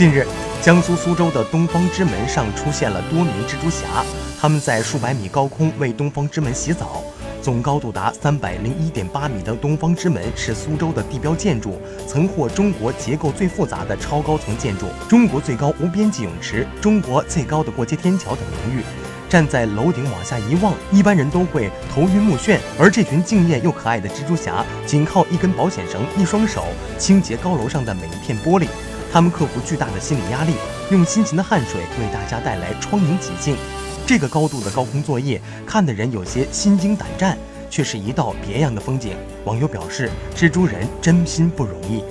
近日，江苏苏州的东方之门上出现了多名蜘蛛侠，他们在数百米高空为东方之门洗澡。总高度达三百零一点八米的东方之门是苏州的地标建筑，曾获中国结构最复杂的超高层建筑、中国最高无边际泳池、中国最高的过街天桥等名誉。站在楼顶往下一望，一般人都会头晕目眩，而这群敬业又可爱的蜘蛛侠，仅靠一根保险绳、一双手清洁高楼上的每一片玻璃。他们克服巨大的心理压力，用辛勤的汗水为大家带来窗明几净。这个高度的高空作业，看的人有些心惊胆战，却是一道别样的风景。网友表示：“蜘蛛人真心不容易。”